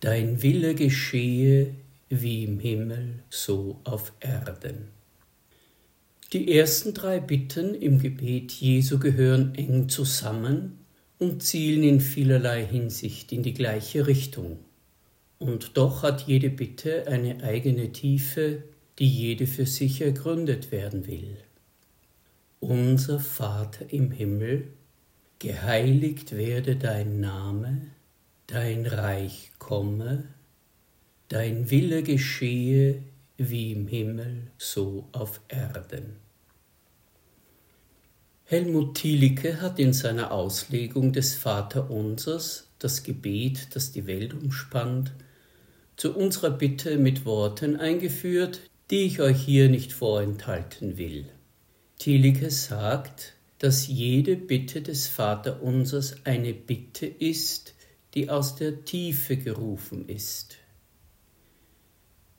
Dein Wille geschehe wie im Himmel, so auf Erden. Die ersten drei Bitten im Gebet Jesu gehören eng zusammen und zielen in vielerlei Hinsicht in die gleiche Richtung. Und doch hat jede Bitte eine eigene Tiefe, die jede für sich ergründet werden will. Unser Vater im Himmel, geheiligt werde dein Name, dein Reich komme, dein Wille geschehe wie im Himmel so auf Erden. Helmut Thielicke hat in seiner Auslegung des Vaterunsers das Gebet, das die Welt umspannt, zu unserer Bitte mit Worten eingeführt, die ich euch hier nicht vorenthalten will. Thielicke sagt, dass jede Bitte des Vaterunsers eine Bitte ist, die aus der Tiefe gerufen ist.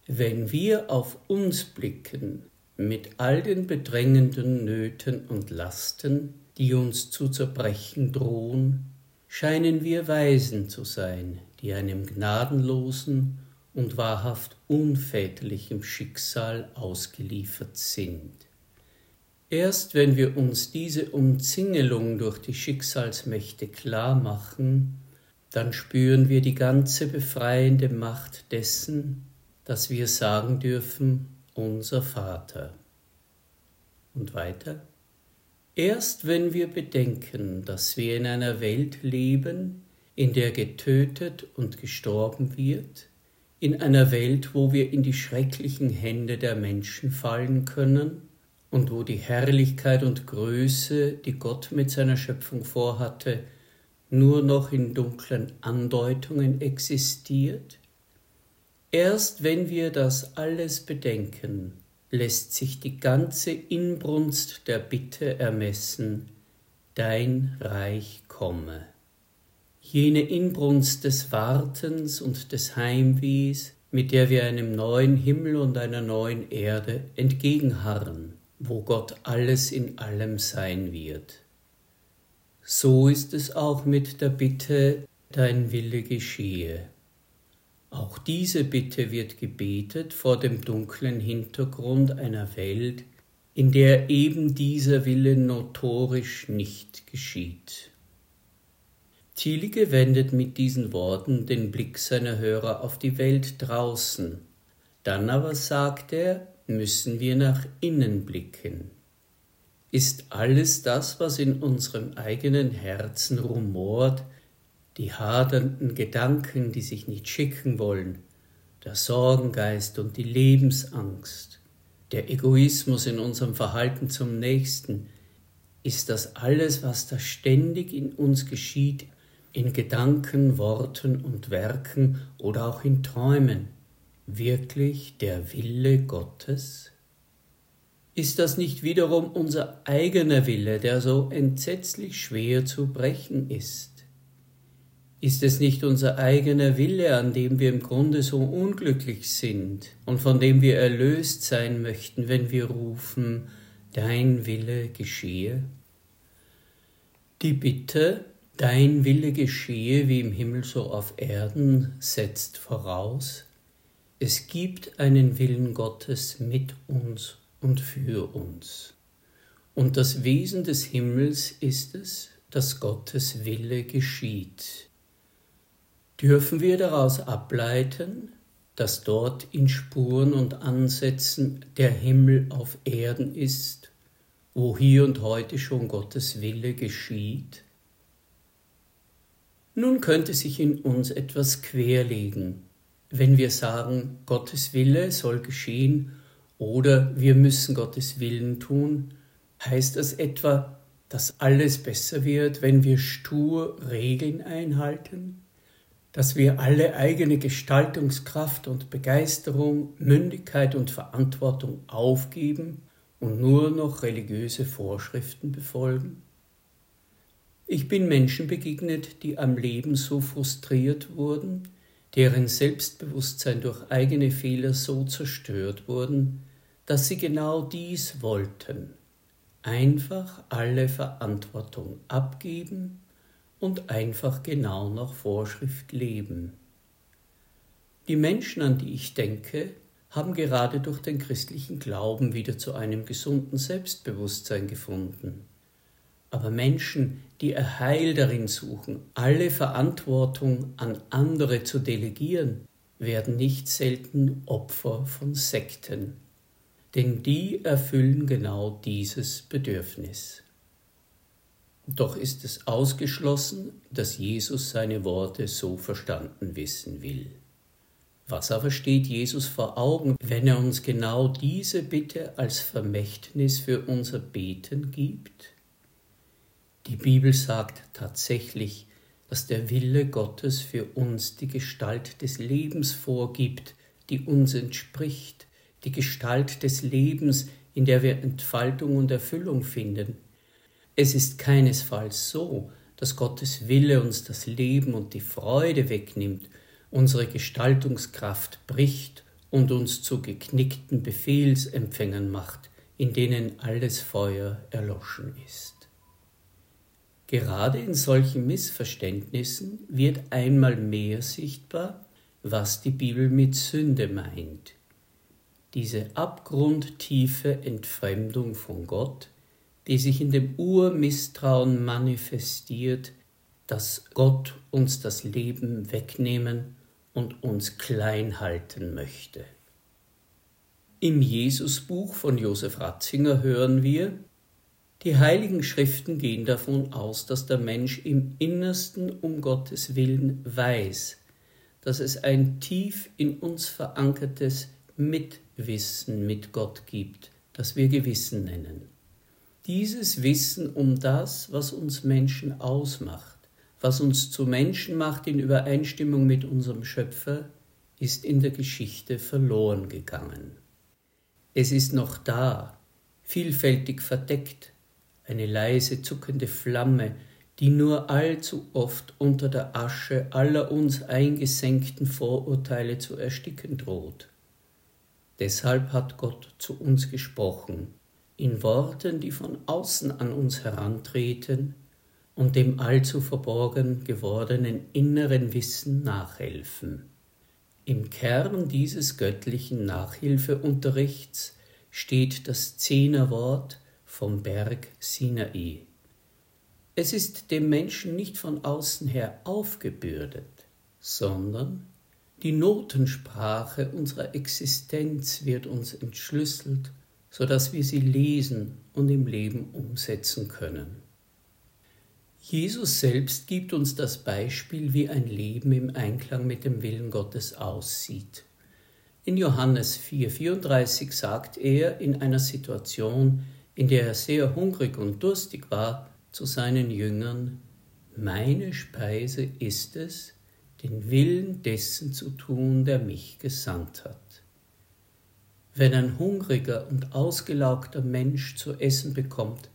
Wenn wir auf uns blicken mit all den bedrängenden Nöten und Lasten, die uns zu zerbrechen drohen, scheinen wir Weisen zu sein, die einem gnadenlosen und wahrhaft unväterlichem Schicksal ausgeliefert sind. Erst wenn wir uns diese Umzingelung durch die Schicksalsmächte klar machen, dann spüren wir die ganze befreiende Macht dessen, dass wir sagen dürfen, unser Vater. Und weiter? Erst wenn wir bedenken, dass wir in einer Welt leben, in der getötet und gestorben wird, in einer Welt, wo wir in die schrecklichen Hände der Menschen fallen können und wo die Herrlichkeit und Größe, die Gott mit seiner Schöpfung vorhatte, nur noch in dunklen Andeutungen existiert? Erst wenn wir das alles bedenken, lässt sich die ganze Inbrunst der Bitte ermessen, dein Reich komme. Jene Inbrunst des Wartens und des Heimwehs, mit der wir einem neuen Himmel und einer neuen Erde entgegenharren, wo Gott alles in allem sein wird. So ist es auch mit der Bitte, dein Wille geschehe. Auch diese Bitte wird gebetet vor dem dunklen Hintergrund einer Welt, in der eben dieser Wille notorisch nicht geschieht. Thielicke wendet mit diesen Worten den Blick seiner Hörer auf die Welt draußen. Dann aber sagt er, müssen wir nach innen blicken ist alles das, was in unserem eigenen Herzen rumort, die hadernden Gedanken, die sich nicht schicken wollen, der Sorgengeist und die Lebensangst, der Egoismus in unserem Verhalten zum Nächsten, ist das alles, was da ständig in uns geschieht, in Gedanken, Worten und Werken oder auch in Träumen, wirklich der Wille Gottes? Ist das nicht wiederum unser eigener Wille, der so entsetzlich schwer zu brechen ist? Ist es nicht unser eigener Wille, an dem wir im Grunde so unglücklich sind und von dem wir erlöst sein möchten, wenn wir rufen, Dein Wille geschehe? Die Bitte, Dein Wille geschehe wie im Himmel so auf Erden, setzt voraus, es gibt einen Willen Gottes mit uns und für uns. Und das Wesen des Himmels ist es, dass Gottes Wille geschieht. Dürfen wir daraus ableiten, dass dort in Spuren und Ansätzen der Himmel auf Erden ist, wo hier und heute schon Gottes Wille geschieht? Nun könnte sich in uns etwas querlegen, wenn wir sagen, Gottes Wille soll geschehen oder wir müssen Gottes Willen tun, heißt das etwa, dass alles besser wird, wenn wir stur Regeln einhalten? Dass wir alle eigene Gestaltungskraft und Begeisterung, Mündigkeit und Verantwortung aufgeben und nur noch religiöse Vorschriften befolgen? Ich bin Menschen begegnet, die am Leben so frustriert wurden, deren Selbstbewusstsein durch eigene Fehler so zerstört wurden, dass sie genau dies wollten, einfach alle Verantwortung abgeben und einfach genau nach Vorschrift leben. Die Menschen, an die ich denke, haben gerade durch den christlichen Glauben wieder zu einem gesunden Selbstbewusstsein gefunden. Aber Menschen, die ihr Heil darin suchen, alle Verantwortung an andere zu delegieren, werden nicht selten Opfer von Sekten, denn die erfüllen genau dieses Bedürfnis. Doch ist es ausgeschlossen, dass Jesus seine Worte so verstanden wissen will. Was aber steht Jesus vor Augen, wenn er uns genau diese Bitte als Vermächtnis für unser Beten gibt? Die Bibel sagt tatsächlich, dass der Wille Gottes für uns die Gestalt des Lebens vorgibt, die uns entspricht, die Gestalt des Lebens, in der wir Entfaltung und Erfüllung finden. Es ist keinesfalls so, dass Gottes Wille uns das Leben und die Freude wegnimmt, unsere Gestaltungskraft bricht und uns zu geknickten Befehlsempfängern macht, in denen alles Feuer erloschen ist. Gerade in solchen Missverständnissen wird einmal mehr sichtbar, was die Bibel mit Sünde meint. Diese abgrundtiefe Entfremdung von Gott, die sich in dem Urmisstrauen manifestiert, dass Gott uns das Leben wegnehmen und uns klein halten möchte. Im Jesusbuch von Josef Ratzinger hören wir, die heiligen Schriften gehen davon aus, dass der Mensch im Innersten um Gottes Willen weiß, dass es ein tief in uns verankertes Mitwissen mit Gott gibt, das wir Gewissen nennen. Dieses Wissen um das, was uns Menschen ausmacht, was uns zu Menschen macht in Übereinstimmung mit unserem Schöpfer, ist in der Geschichte verloren gegangen. Es ist noch da, vielfältig verdeckt, eine leise zuckende Flamme, die nur allzu oft unter der Asche aller uns eingesenkten Vorurteile zu ersticken droht. Deshalb hat Gott zu uns gesprochen, in Worten, die von außen an uns herantreten und dem allzu verborgen gewordenen inneren Wissen nachhelfen. Im Kern dieses göttlichen Nachhilfeunterrichts steht das Zehnerwort vom Berg Sinai. Es ist dem Menschen nicht von außen her aufgebürdet, sondern die Notensprache unserer Existenz wird uns entschlüsselt, so dass wir sie lesen und im Leben umsetzen können. Jesus selbst gibt uns das Beispiel, wie ein Leben im Einklang mit dem Willen Gottes aussieht. In Johannes 4:34 sagt er in einer Situation, in der er sehr hungrig und durstig war, zu seinen Jüngern, meine Speise ist es, den Willen dessen zu tun, der mich gesandt hat. Wenn ein hungriger und ausgelaugter Mensch zu essen bekommt,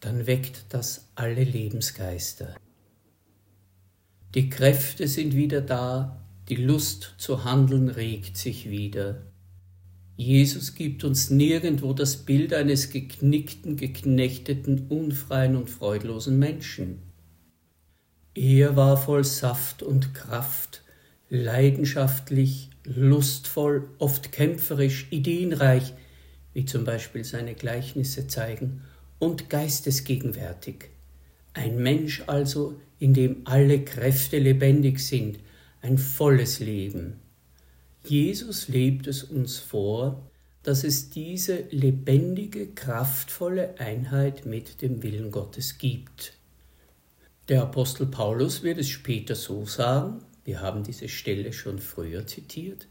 dann weckt das alle Lebensgeister. Die Kräfte sind wieder da, die Lust zu handeln regt sich wieder, Jesus gibt uns nirgendwo das Bild eines geknickten, geknechteten, unfreien und freudlosen Menschen. Er war voll Saft und Kraft, leidenschaftlich, lustvoll, oft kämpferisch, ideenreich, wie zum Beispiel seine Gleichnisse zeigen, und geistesgegenwärtig, Ein Mensch also, in dem alle Kräfte lebendig sind, ein volles Leben. Jesus lebt es uns vor, dass es diese lebendige, kraftvolle Einheit mit dem Willen Gottes gibt. Der Apostel Paulus wird es später so sagen, wir haben diese Stelle schon früher zitiert,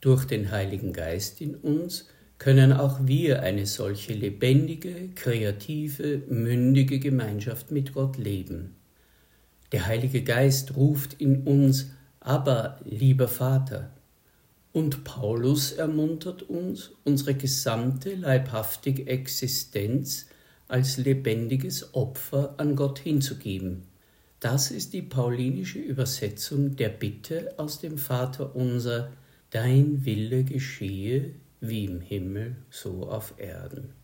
durch den Heiligen Geist in uns können auch wir eine solche lebendige, kreative, mündige Gemeinschaft mit Gott leben. Der Heilige Geist ruft in uns, aber lieber Vater. Und Paulus ermuntert uns, unsere gesamte leibhaftige Existenz als lebendiges Opfer an Gott hinzugeben. Das ist die paulinische Übersetzung der Bitte aus dem Vater unser, Dein Wille geschehe wie im Himmel, so auf Erden.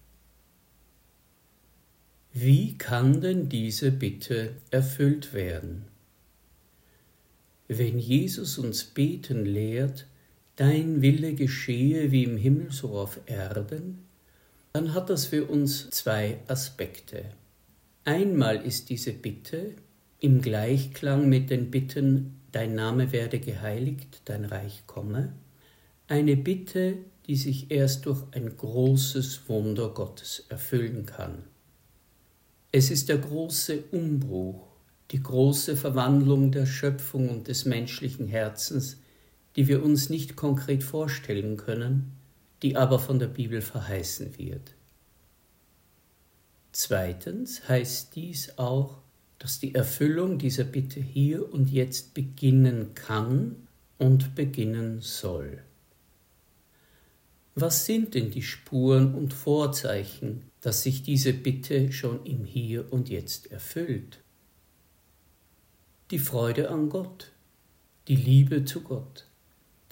Wie kann denn diese Bitte erfüllt werden? Wenn Jesus uns beten lehrt, Dein Wille geschehe wie im Himmel, so auf Erden, dann hat das für uns zwei Aspekte. Einmal ist diese Bitte im Gleichklang mit den Bitten Dein Name werde geheiligt, dein Reich komme, eine Bitte, die sich erst durch ein großes Wunder Gottes erfüllen kann. Es ist der große Umbruch, die große Verwandlung der Schöpfung und des menschlichen Herzens, die wir uns nicht konkret vorstellen können, die aber von der Bibel verheißen wird. Zweitens heißt dies auch, dass die Erfüllung dieser Bitte hier und jetzt beginnen kann und beginnen soll. Was sind denn die Spuren und Vorzeichen, dass sich diese Bitte schon im Hier und Jetzt erfüllt? Die Freude an Gott, die Liebe zu Gott,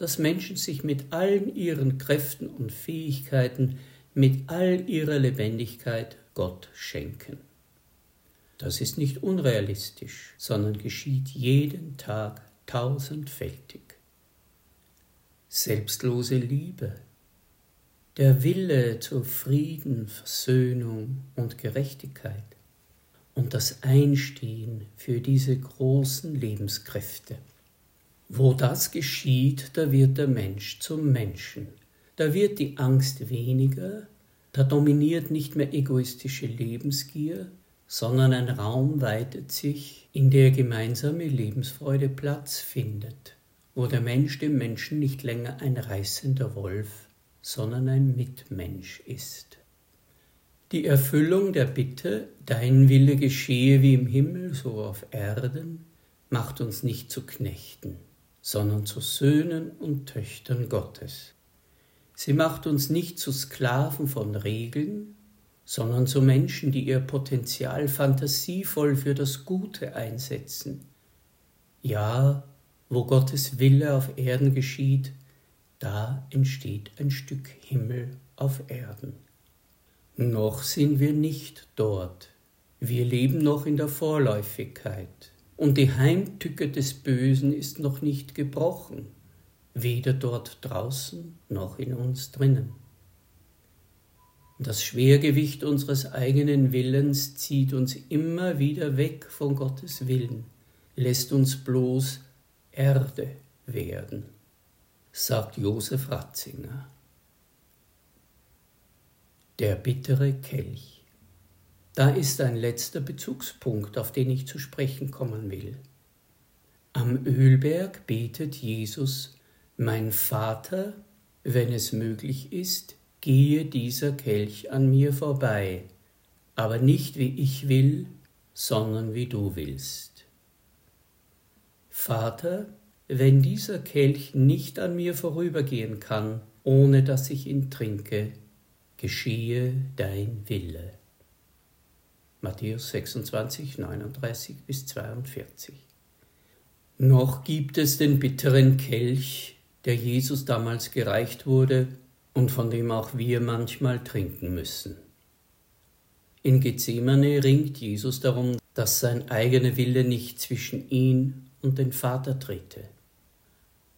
dass Menschen sich mit allen ihren Kräften und Fähigkeiten, mit all ihrer Lebendigkeit Gott schenken. Das ist nicht unrealistisch, sondern geschieht jeden Tag tausendfältig. Selbstlose Liebe, der Wille zur Frieden, Versöhnung und Gerechtigkeit und das Einstehen für diese großen Lebenskräfte. Wo das geschieht, da wird der Mensch zum Menschen. Da wird die Angst weniger, da dominiert nicht mehr egoistische Lebensgier, sondern ein Raum weitet sich, in der gemeinsame Lebensfreude Platz findet, wo der Mensch dem Menschen nicht länger ein reißender Wolf, sondern ein Mitmensch ist. Die Erfüllung der Bitte, dein Wille geschehe wie im Himmel, so auf Erden, macht uns nicht zu Knechten, sondern zu Söhnen und Töchtern Gottes. Sie macht uns nicht zu Sklaven von Regeln, sondern zu Menschen, die ihr Potenzial fantasievoll für das Gute einsetzen. Ja, wo Gottes Wille auf Erden geschieht, da entsteht ein Stück Himmel auf Erden. Noch sind wir nicht dort. Wir leben noch in der Vorläufigkeit. Und die Heimtücke des Bösen ist noch nicht gebrochen, weder dort draußen noch in uns drinnen. Das Schwergewicht unseres eigenen Willens zieht uns immer wieder weg von Gottes Willen, lässt uns bloß Erde werden sagt Josef Ratzinger. Der bittere Kelch. Da ist ein letzter Bezugspunkt, auf den ich zu sprechen kommen will. Am Ölberg betet Jesus, Mein Vater, wenn es möglich ist, gehe dieser Kelch an mir vorbei, aber nicht wie ich will, sondern wie du willst. Vater, wenn dieser Kelch nicht an mir vorübergehen kann, ohne dass ich ihn trinke, geschehe dein Wille. Matthäus 26, 39 bis 42. Noch gibt es den bitteren Kelch, der Jesus damals gereicht wurde und von dem auch wir manchmal trinken müssen. In Gethsemane ringt Jesus darum, dass sein eigener Wille nicht zwischen ihn und den Vater trete.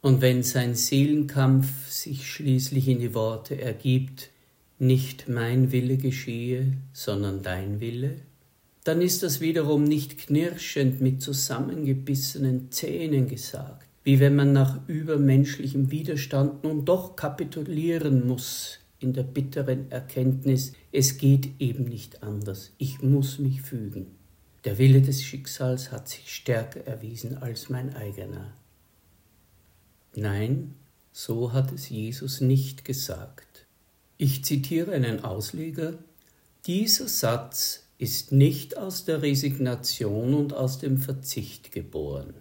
Und wenn sein Seelenkampf sich schließlich in die Worte ergibt, nicht mein Wille geschehe, sondern dein Wille, dann ist das wiederum nicht knirschend mit zusammengebissenen Zähnen gesagt, wie wenn man nach übermenschlichem Widerstand nun doch kapitulieren muss in der bitteren Erkenntnis, es geht eben nicht anders, ich muss mich fügen. Der Wille des Schicksals hat sich stärker erwiesen als mein eigener. Nein, so hat es Jesus nicht gesagt. Ich zitiere einen Ausleger. Dieser Satz ist nicht aus der Resignation und aus dem Verzicht geboren.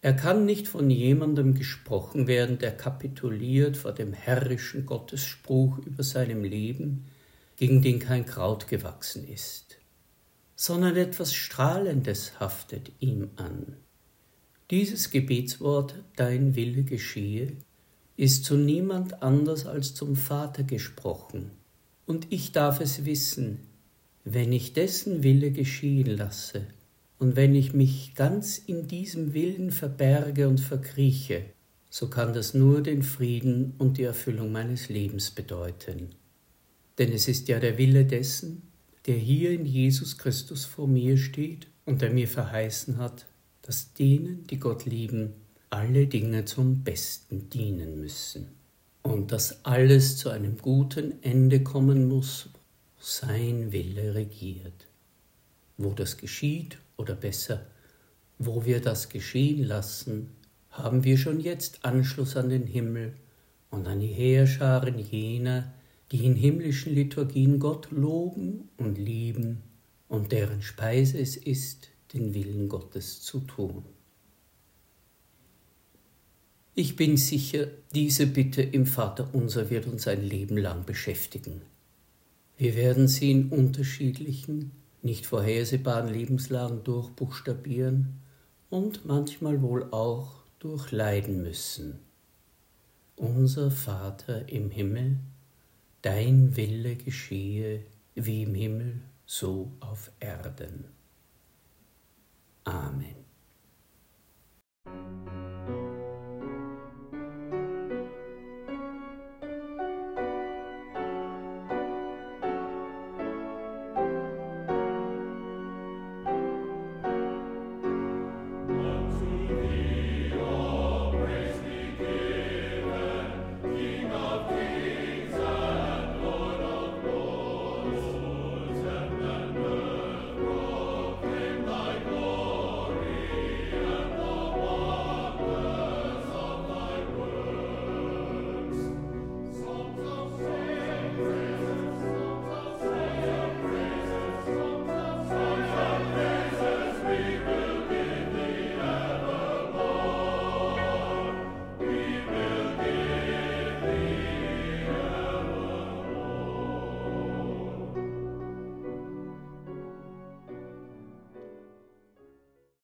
Er kann nicht von jemandem gesprochen werden, der kapituliert vor dem herrischen Gottesspruch über seinem Leben, gegen den kein Kraut gewachsen ist, sondern etwas Strahlendes haftet ihm an. Dieses Gebetswort Dein Wille geschehe ist zu niemand anders als zum Vater gesprochen, und ich darf es wissen, wenn ich dessen Wille geschehen lasse, und wenn ich mich ganz in diesem Willen verberge und verkrieche, so kann das nur den Frieden und die Erfüllung meines Lebens bedeuten. Denn es ist ja der Wille dessen, der hier in Jesus Christus vor mir steht und der mir verheißen hat, dass denen, die Gott lieben, alle Dinge zum Besten dienen müssen und dass alles zu einem guten Ende kommen muss, sein Wille regiert. Wo das geschieht, oder besser, wo wir das geschehen lassen, haben wir schon jetzt Anschluss an den Himmel und an die Heerscharen jener, die in himmlischen Liturgien Gott loben und lieben und deren Speise es ist, den Willen Gottes zu tun. Ich bin sicher, diese Bitte im Vater unser wird uns ein Leben lang beschäftigen. Wir werden sie in unterschiedlichen, nicht vorhersehbaren Lebenslagen durchbuchstabieren und manchmal wohl auch durchleiden müssen. Unser Vater im Himmel, dein Wille geschehe wie im Himmel, so auf Erden. Amen.